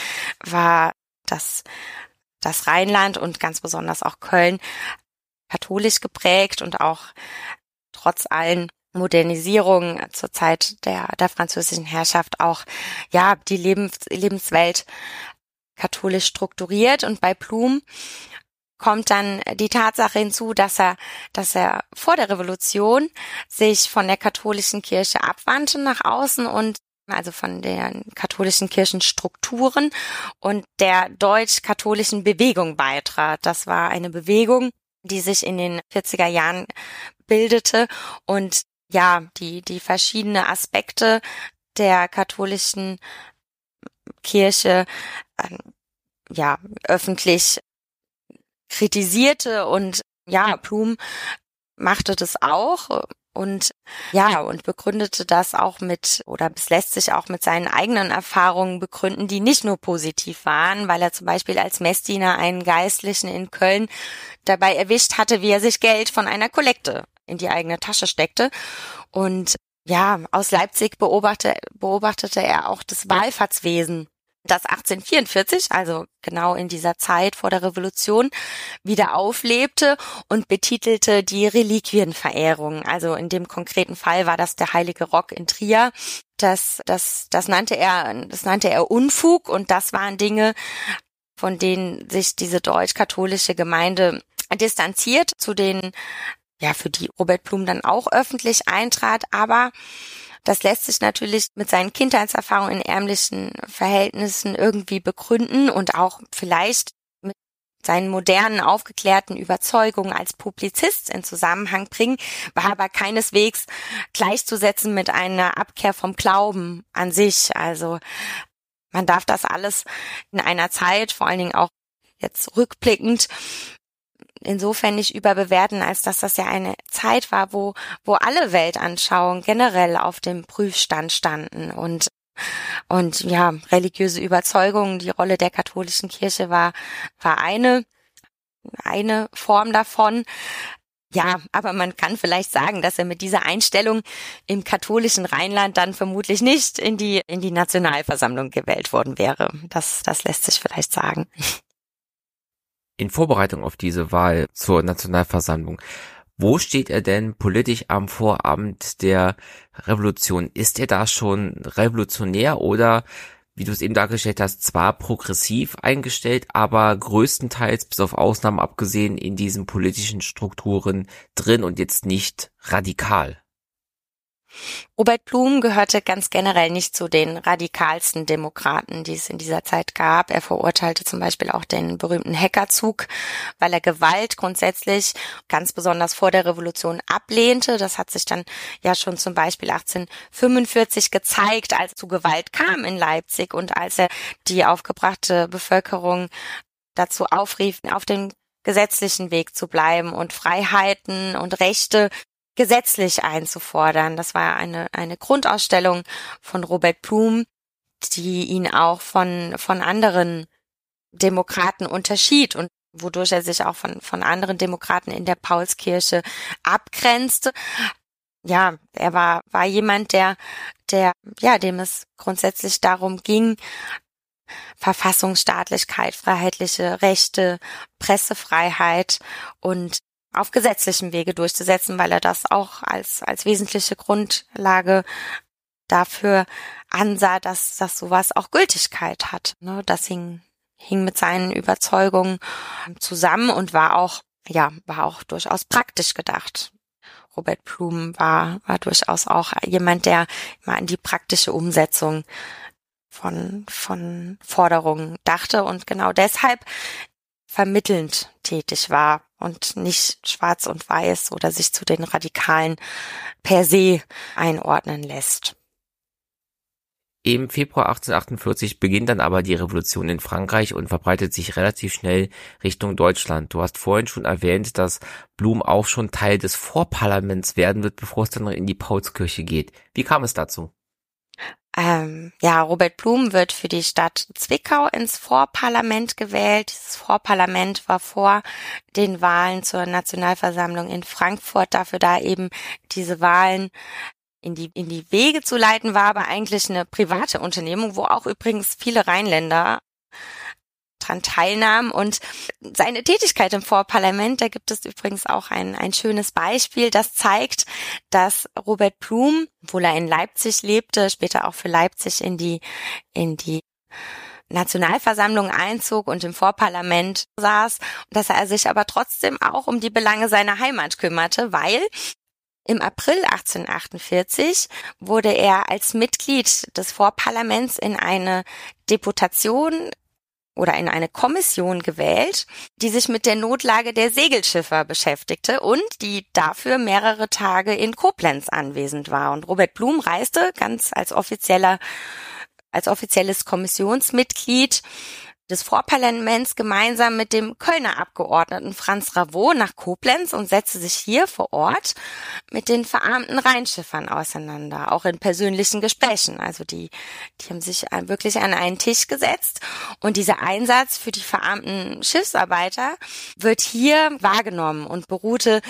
war das, das Rheinland und ganz besonders auch Köln katholisch geprägt und auch trotz allen Modernisierungen zur Zeit der, der französischen Herrschaft auch, ja, die Lebens, Lebenswelt katholisch strukturiert und bei Blum kommt dann die Tatsache hinzu, dass er, dass er vor der Revolution sich von der katholischen Kirche abwandte nach außen und also von den katholischen Kirchenstrukturen und der deutsch-katholischen Bewegung beitrat. Das war eine Bewegung, die sich in den 40er Jahren bildete und ja, die, die verschiedene Aspekte der katholischen Kirche ähm, ja, öffentlich kritisierte und ja, Blum machte das auch und ja, und begründete das auch mit, oder es lässt sich auch mit seinen eigenen Erfahrungen begründen, die nicht nur positiv waren, weil er zum Beispiel als Messdiener einen Geistlichen in Köln dabei erwischt hatte, wie er sich Geld von einer Kollekte in die eigene Tasche steckte. Und ja, aus Leipzig beobachtete, beobachtete er auch das Wallfahrtswesen das 1844, also genau in dieser Zeit vor der Revolution, wieder auflebte und betitelte die Reliquienverehrung. Also in dem konkreten Fall war das der Heilige Rock in Trier. Das, das, das nannte er, das nannte er Unfug und das waren Dinge, von denen sich diese deutsch-katholische Gemeinde distanziert, zu denen ja, für die Robert Blum dann auch öffentlich eintrat, aber das lässt sich natürlich mit seinen Kindheitserfahrungen in ärmlichen Verhältnissen irgendwie begründen und auch vielleicht mit seinen modernen, aufgeklärten Überzeugungen als Publizist in Zusammenhang bringen, war aber keineswegs gleichzusetzen mit einer Abkehr vom Glauben an sich. Also man darf das alles in einer Zeit, vor allen Dingen auch jetzt rückblickend, insofern nicht überbewerten, als dass das ja eine Zeit war, wo, wo alle Weltanschauungen generell auf dem Prüfstand standen und und ja, religiöse Überzeugungen, die Rolle der katholischen Kirche war, war eine, eine Form davon. Ja, aber man kann vielleicht sagen, dass er mit dieser Einstellung im katholischen Rheinland dann vermutlich nicht in die, in die Nationalversammlung gewählt worden wäre. Das, das lässt sich vielleicht sagen in Vorbereitung auf diese Wahl zur Nationalversammlung, wo steht er denn politisch am Vorabend der Revolution? Ist er da schon revolutionär oder, wie du es eben dargestellt hast, zwar progressiv eingestellt, aber größtenteils bis auf Ausnahmen abgesehen in diesen politischen Strukturen drin und jetzt nicht radikal? Robert Blum gehörte ganz generell nicht zu den radikalsten Demokraten, die es in dieser Zeit gab. Er verurteilte zum Beispiel auch den berühmten Hackerzug, weil er Gewalt grundsätzlich ganz besonders vor der Revolution ablehnte. Das hat sich dann ja schon zum Beispiel 1845 gezeigt, als zu Gewalt kam in Leipzig und als er die aufgebrachte Bevölkerung dazu aufrief, auf dem gesetzlichen Weg zu bleiben und Freiheiten und Rechte gesetzlich einzufordern. Das war eine, eine Grundausstellung von Robert Blum, die ihn auch von, von anderen Demokraten unterschied und wodurch er sich auch von, von anderen Demokraten in der Paulskirche abgrenzte. Ja, er war, war jemand, der, der, ja, dem es grundsätzlich darum ging, Verfassungsstaatlichkeit, freiheitliche Rechte, Pressefreiheit und auf gesetzlichem Wege durchzusetzen, weil er das auch als, als wesentliche Grundlage dafür ansah, dass, dass sowas auch Gültigkeit hat. Ne? Das hing, hing mit seinen Überzeugungen zusammen und war auch, ja, war auch durchaus praktisch gedacht. Robert Blum war, war durchaus auch jemand, der immer an die praktische Umsetzung von, von Forderungen dachte und genau deshalb vermittelnd tätig war und nicht schwarz und weiß oder sich zu den Radikalen per se einordnen lässt. Im Februar 1848 beginnt dann aber die Revolution in Frankreich und verbreitet sich relativ schnell Richtung Deutschland. Du hast vorhin schon erwähnt, dass Blum auch schon Teil des Vorparlaments werden wird, bevor es dann in die Paulskirche geht. Wie kam es dazu? Ähm, ja, Robert Blum wird für die Stadt Zwickau ins Vorparlament gewählt. Dieses Vorparlament war vor den Wahlen zur Nationalversammlung in Frankfurt dafür da eben diese Wahlen in die, in die Wege zu leiten, war aber eigentlich eine private Unternehmung, wo auch übrigens viele Rheinländer dran teilnahm und seine Tätigkeit im Vorparlament, da gibt es übrigens auch ein, ein schönes Beispiel, das zeigt, dass Robert Blum, obwohl er in Leipzig lebte, später auch für Leipzig in die, in die Nationalversammlung einzog und im Vorparlament saß, dass er sich aber trotzdem auch um die Belange seiner Heimat kümmerte, weil im April 1848 wurde er als Mitglied des Vorparlaments in eine Deputation oder in eine Kommission gewählt, die sich mit der Notlage der Segelschiffer beschäftigte und die dafür mehrere Tage in Koblenz anwesend war. Und Robert Blum reiste ganz als offizieller, als offizielles Kommissionsmitglied des Vorparlaments gemeinsam mit dem Kölner Abgeordneten Franz Ravot nach Koblenz und setzte sich hier vor Ort mit den verarmten Rheinschiffern auseinander, auch in persönlichen Gesprächen. Also die, die haben sich wirklich an einen Tisch gesetzt und dieser Einsatz für die verarmten Schiffsarbeiter wird hier wahrgenommen und beruhte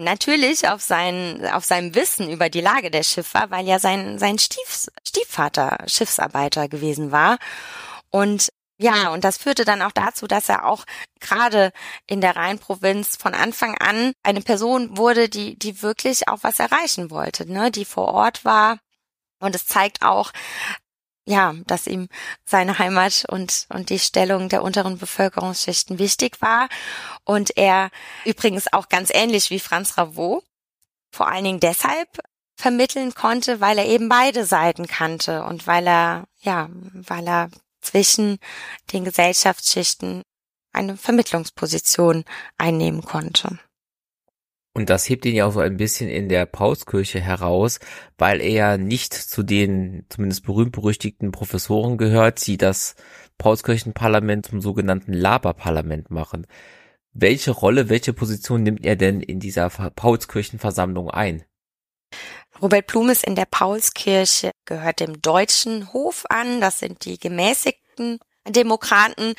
Natürlich auf, sein, auf seinem Wissen über die Lage der Schiffer, weil ja sein, sein Stief, Stiefvater Schiffsarbeiter gewesen war. Und ja, und das führte dann auch dazu, dass er auch gerade in der Rheinprovinz von Anfang an eine Person wurde, die, die wirklich auch was erreichen wollte, ne, die vor Ort war. Und es zeigt auch, ja, dass ihm seine Heimat und, und die Stellung der unteren Bevölkerungsschichten wichtig war. Und er übrigens auch ganz ähnlich wie Franz Ravot, vor allen Dingen deshalb vermitteln konnte, weil er eben beide Seiten kannte und weil er, ja, weil er zwischen den Gesellschaftsschichten eine Vermittlungsposition einnehmen konnte. Und das hebt ihn ja auch so ein bisschen in der Paulskirche heraus, weil er ja nicht zu den zumindest berühmt-berüchtigten Professoren gehört, die das Paulskirchenparlament zum sogenannten Laberparlament machen. Welche Rolle, welche Position nimmt er denn in dieser Paulskirchenversammlung ein? Robert Blum ist in der Paulskirche, gehört dem deutschen Hof an. Das sind die gemäßigten Demokraten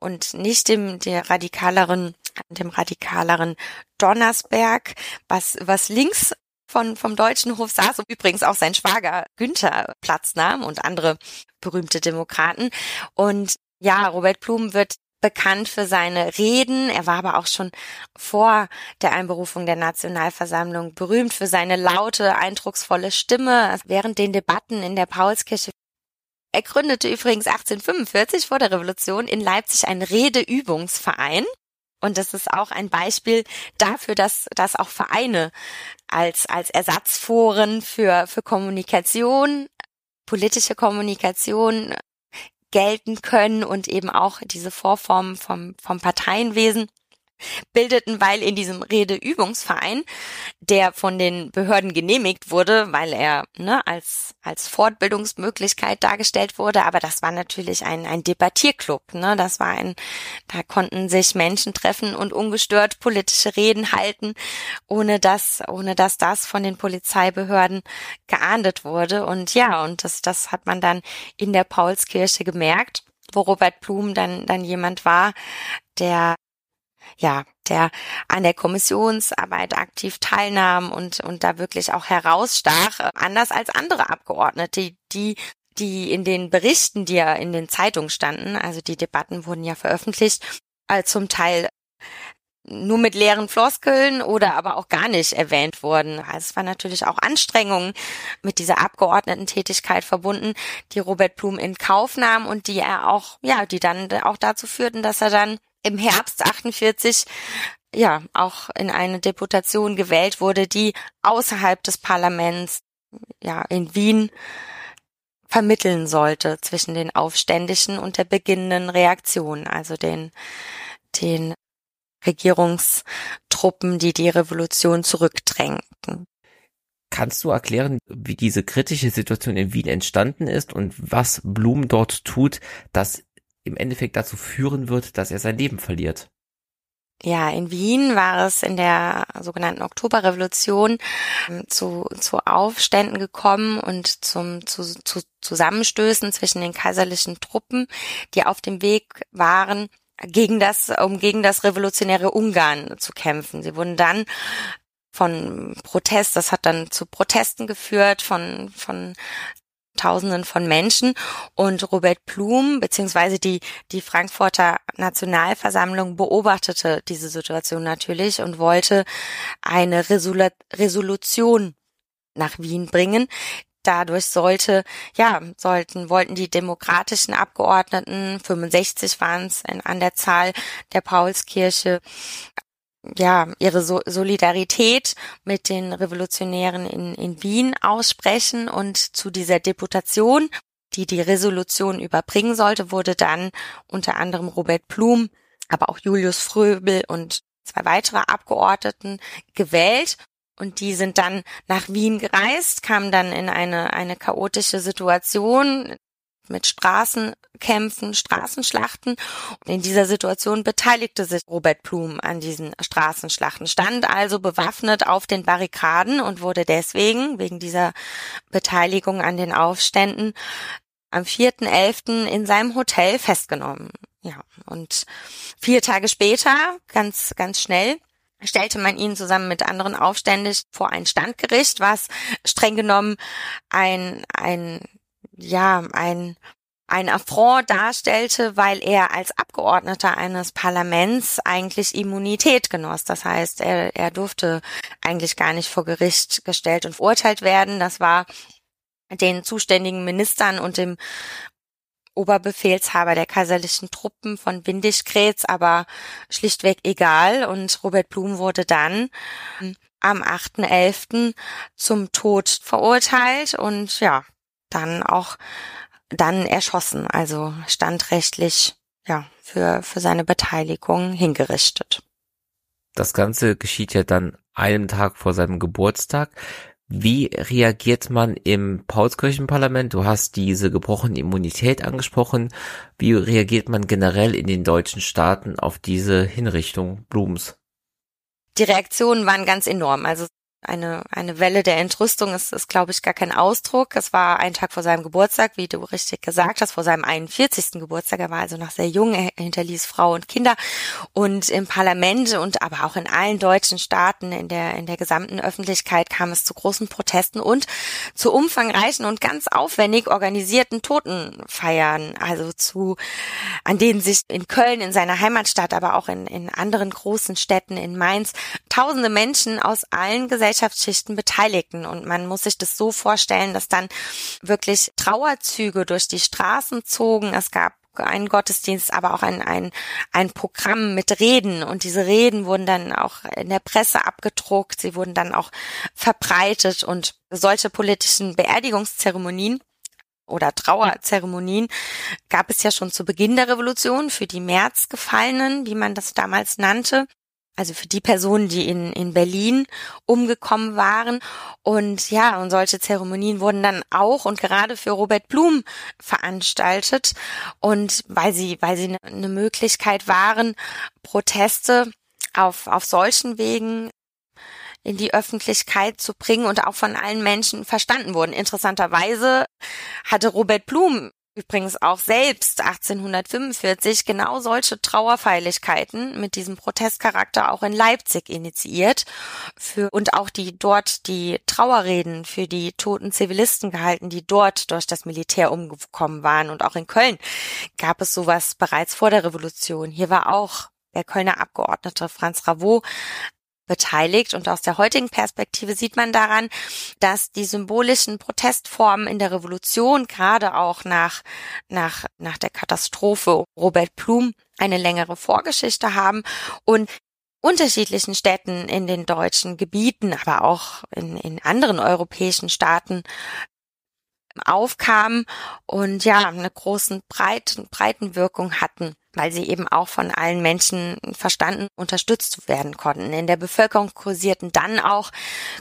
und nicht dem der radikaleren, dem radikaleren Donnersberg, was was links von vom deutschen Hof saß und übrigens auch sein Schwager Günther Platz nahm und andere berühmte Demokraten. Und ja, Robert Blum wird bekannt für seine Reden. Er war aber auch schon vor der Einberufung der Nationalversammlung berühmt für seine laute, eindrucksvolle Stimme während den Debatten in der Paulskirche. Er gründete übrigens 1845 vor der Revolution in Leipzig einen Redeübungsverein. Und das ist auch ein Beispiel dafür, dass, dass auch Vereine als, als Ersatzforen für, für Kommunikation, politische Kommunikation gelten können und eben auch diese Vorformen vom, vom Parteienwesen. Bildeten, weil in diesem Redeübungsverein, der von den Behörden genehmigt wurde, weil er ne, als, als Fortbildungsmöglichkeit dargestellt wurde, aber das war natürlich ein, ein Debattierclub. Ne? Das war ein, da konnten sich Menschen treffen und ungestört politische Reden halten, ohne dass, ohne dass das von den Polizeibehörden geahndet wurde. Und ja, und das, das hat man dann in der Paulskirche gemerkt wo Robert Blum dann, dann jemand war, der ja, der an der Kommissionsarbeit aktiv teilnahm und, und da wirklich auch herausstach, äh, anders als andere Abgeordnete, die, die in den Berichten, die ja in den Zeitungen standen, also die Debatten wurden ja veröffentlicht, äh, zum Teil nur mit leeren Floskeln oder aber auch gar nicht erwähnt wurden. Also es war natürlich auch Anstrengungen mit dieser Abgeordnetentätigkeit verbunden, die Robert Blum in Kauf nahm und die er auch, ja, die dann auch dazu führten, dass er dann im Herbst 48 ja auch in eine Deputation gewählt wurde, die außerhalb des Parlaments ja in Wien vermitteln sollte zwischen den Aufständischen und der beginnenden Reaktion, also den den Regierungstruppen, die die Revolution zurückdrängten. Kannst du erklären, wie diese kritische Situation in Wien entstanden ist und was Blum dort tut, das im Endeffekt dazu führen wird, dass er sein Leben verliert. Ja, in Wien war es in der sogenannten Oktoberrevolution ähm, zu, zu Aufständen gekommen und zum zu, zu Zusammenstößen zwischen den kaiserlichen Truppen, die auf dem Weg waren, gegen das, um gegen das revolutionäre Ungarn zu kämpfen. Sie wurden dann von Protest, das hat dann zu Protesten geführt von, von Tausenden von Menschen und Robert Blum beziehungsweise die die Frankfurter Nationalversammlung beobachtete diese Situation natürlich und wollte eine Resolu Resolution nach Wien bringen. Dadurch sollte, ja, sollten, wollten die demokratischen Abgeordneten, 65 waren es an der Zahl der Paulskirche, ja, ihre so Solidarität mit den Revolutionären in, in Wien aussprechen und zu dieser Deputation, die die Resolution überbringen sollte, wurde dann unter anderem Robert Blum, aber auch Julius Fröbel und zwei weitere Abgeordneten gewählt. Und die sind dann nach Wien gereist, kamen dann in eine, eine chaotische Situation mit Straßenkämpfen, Straßenschlachten. Und in dieser Situation beteiligte sich Robert Blum an diesen Straßenschlachten, stand also bewaffnet auf den Barrikaden und wurde deswegen, wegen dieser Beteiligung an den Aufständen, am 4.11. in seinem Hotel festgenommen. Ja, und vier Tage später, ganz, ganz schnell, stellte man ihn zusammen mit anderen Aufständischen vor ein Standgericht, was streng genommen ein, ein ja, ein ein Affront darstellte, weil er als Abgeordneter eines Parlaments eigentlich Immunität genoss. Das heißt, er, er durfte eigentlich gar nicht vor Gericht gestellt und verurteilt werden. Das war den zuständigen Ministern und dem Oberbefehlshaber der kaiserlichen Truppen von Windischgrätz aber schlichtweg egal und Robert Blum wurde dann am 8.11. zum Tod verurteilt und ja, dann auch dann erschossen, also standrechtlich ja für für seine Beteiligung hingerichtet. Das Ganze geschieht ja dann einen Tag vor seinem Geburtstag. Wie reagiert man im Paulskirchenparlament? Du hast diese gebrochene Immunität angesprochen. Wie reagiert man generell in den deutschen Staaten auf diese Hinrichtung Blums? Die Reaktionen waren ganz enorm. Also eine, eine Welle der Entrüstung ist, ist, glaube ich, gar kein Ausdruck. Es war ein Tag vor seinem Geburtstag, wie du richtig gesagt hast, vor seinem 41. Geburtstag. Er war also noch sehr jung, er hinterließ Frau und Kinder. Und im Parlament und aber auch in allen deutschen Staaten, in der, in der gesamten Öffentlichkeit kam es zu großen Protesten und zu umfangreichen und ganz aufwendig organisierten Totenfeiern. Also zu, an denen sich in Köln, in seiner Heimatstadt, aber auch in, in anderen großen Städten, in Mainz, tausende Menschen aus allen Gesellschaften Gesellschaftsschichten beteiligten. Und man muss sich das so vorstellen, dass dann wirklich Trauerzüge durch die Straßen zogen. Es gab einen Gottesdienst, aber auch ein, ein, ein Programm mit Reden. Und diese Reden wurden dann auch in der Presse abgedruckt. Sie wurden dann auch verbreitet. Und solche politischen Beerdigungszeremonien oder Trauerzeremonien gab es ja schon zu Beginn der Revolution für die Märzgefallenen, wie man das damals nannte. Also für die Personen, die in, in Berlin umgekommen waren. Und ja, und solche Zeremonien wurden dann auch und gerade für Robert Blum veranstaltet. Und weil sie, weil sie eine Möglichkeit waren, Proteste auf, auf solchen Wegen in die Öffentlichkeit zu bringen und auch von allen Menschen verstanden wurden. Interessanterweise hatte Robert Blum übrigens auch selbst 1845 genau solche Trauerfeierlichkeiten mit diesem Protestcharakter auch in Leipzig initiiert für, und auch die dort die Trauerreden für die toten Zivilisten gehalten, die dort durch das Militär umgekommen waren. Und auch in Köln gab es sowas bereits vor der Revolution. Hier war auch der Kölner Abgeordnete Franz Ravot beteiligt. Und aus der heutigen Perspektive sieht man daran, dass die symbolischen Protestformen in der Revolution, gerade auch nach, nach, nach der Katastrophe Robert Plum, eine längere Vorgeschichte haben und unterschiedlichen Städten in den deutschen Gebieten, aber auch in, in anderen europäischen Staaten aufkamen und ja, eine großen breiten, Breitenwirkung hatten weil sie eben auch von allen Menschen verstanden, unterstützt werden konnten. In der Bevölkerung kursierten dann auch,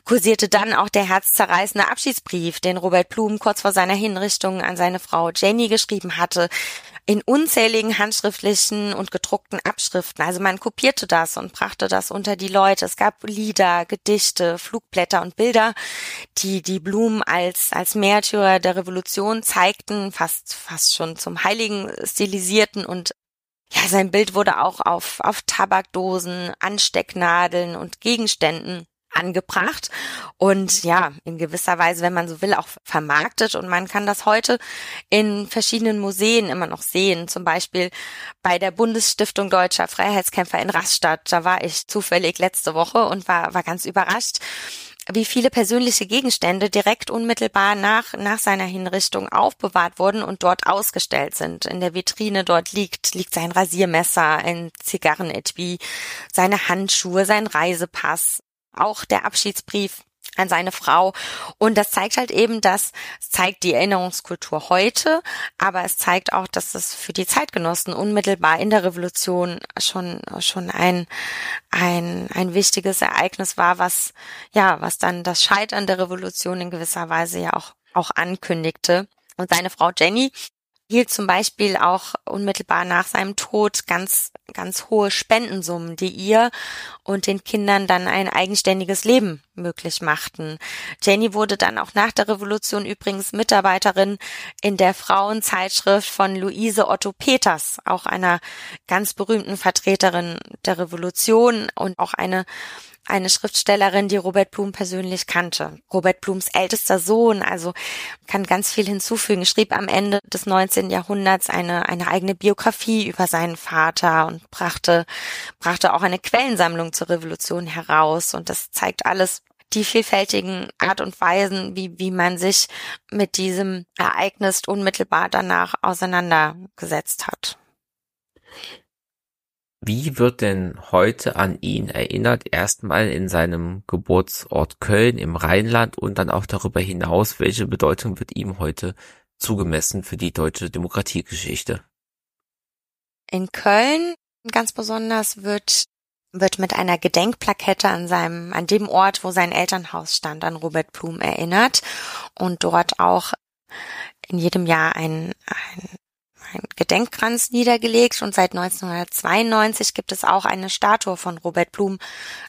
kursierte dann auch der herzzerreißende Abschiedsbrief, den Robert Blum kurz vor seiner Hinrichtung an seine Frau Jenny geschrieben hatte, in unzähligen handschriftlichen und gedruckten Abschriften. Also man kopierte das und brachte das unter die Leute. Es gab Lieder, Gedichte, Flugblätter und Bilder, die die Blum als, als Märtyrer der Revolution zeigten, fast, fast schon zum Heiligen stilisierten und ja, sein Bild wurde auch auf, auf Tabakdosen, Anstecknadeln und Gegenständen angebracht. Und ja, in gewisser Weise, wenn man so will, auch vermarktet. Und man kann das heute in verschiedenen Museen immer noch sehen, zum Beispiel bei der Bundesstiftung Deutscher Freiheitskämpfer in Rastatt, da war ich zufällig letzte Woche und war, war ganz überrascht wie viele persönliche Gegenstände direkt unmittelbar nach, nach seiner Hinrichtung aufbewahrt wurden und dort ausgestellt sind. In der Vitrine dort liegt, liegt sein Rasiermesser, ein Zigarrenetui, seine Handschuhe, sein Reisepass, auch der Abschiedsbrief an seine Frau. Und das zeigt halt eben, dass es zeigt die Erinnerungskultur heute, aber es zeigt auch, dass es für die Zeitgenossen unmittelbar in der Revolution schon, schon ein, ein, ein wichtiges Ereignis war, was, ja, was dann das Scheitern der Revolution in gewisser Weise ja auch, auch ankündigte. Und seine Frau Jenny hielt zum Beispiel auch unmittelbar nach seinem Tod ganz, ganz hohe Spendensummen, die ihr und den Kindern dann ein eigenständiges Leben möglich machten. Jenny wurde dann auch nach der Revolution übrigens Mitarbeiterin in der Frauenzeitschrift von Luise Otto Peters, auch einer ganz berühmten Vertreterin der Revolution und auch eine eine Schriftstellerin, die Robert Blum persönlich kannte. Robert Blums ältester Sohn, also kann ganz viel hinzufügen, schrieb am Ende des 19. Jahrhunderts eine, eine eigene Biografie über seinen Vater und brachte, brachte auch eine Quellensammlung zur Revolution heraus. Und das zeigt alles die vielfältigen Art und Weisen, wie, wie man sich mit diesem Ereignis unmittelbar danach auseinandergesetzt hat. Wie wird denn heute an ihn erinnert? Erstmal in seinem Geburtsort Köln im Rheinland und dann auch darüber hinaus, welche Bedeutung wird ihm heute zugemessen für die deutsche Demokratiegeschichte? In Köln ganz besonders wird wird mit einer Gedenkplakette an seinem, an dem Ort, wo sein Elternhaus stand, an Robert Blum erinnert und dort auch in jedem Jahr ein, ein ein Gedenkkranz niedergelegt und seit 1992 gibt es auch eine Statue von Robert Blum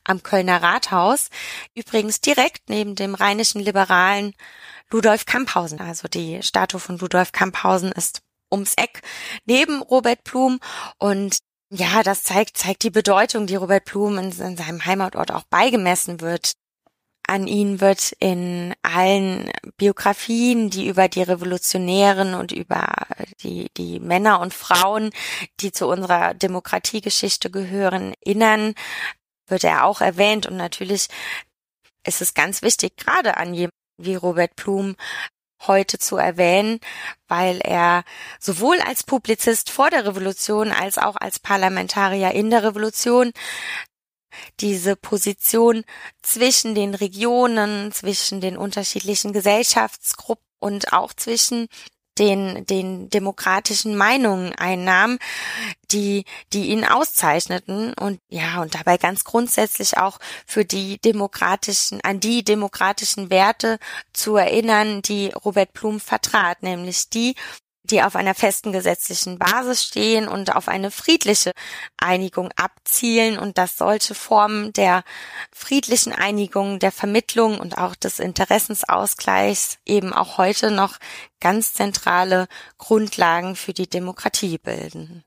am Kölner Rathaus. Übrigens direkt neben dem rheinischen Liberalen Ludolf Kamphausen. Also die Statue von Ludolf Kamphausen ist ums Eck neben Robert Blum und ja, das zeigt, zeigt die Bedeutung, die Robert Blum in, in seinem Heimatort auch beigemessen wird an ihn wird in allen Biografien, die über die Revolutionären und über die, die Männer und Frauen, die zu unserer Demokratiegeschichte gehören, erinnern, wird er auch erwähnt. Und natürlich ist es ganz wichtig, gerade an jemanden wie Robert Blum heute zu erwähnen, weil er sowohl als Publizist vor der Revolution als auch als Parlamentarier in der Revolution diese Position zwischen den Regionen, zwischen den unterschiedlichen Gesellschaftsgruppen und auch zwischen den, den demokratischen Meinungen einnahm, die, die ihn auszeichneten und ja, und dabei ganz grundsätzlich auch für die demokratischen, an die demokratischen Werte zu erinnern, die Robert Blum vertrat, nämlich die, die auf einer festen gesetzlichen Basis stehen und auf eine friedliche Einigung abzielen und dass solche Formen der friedlichen Einigung, der Vermittlung und auch des Interessensausgleichs eben auch heute noch ganz zentrale Grundlagen für die Demokratie bilden.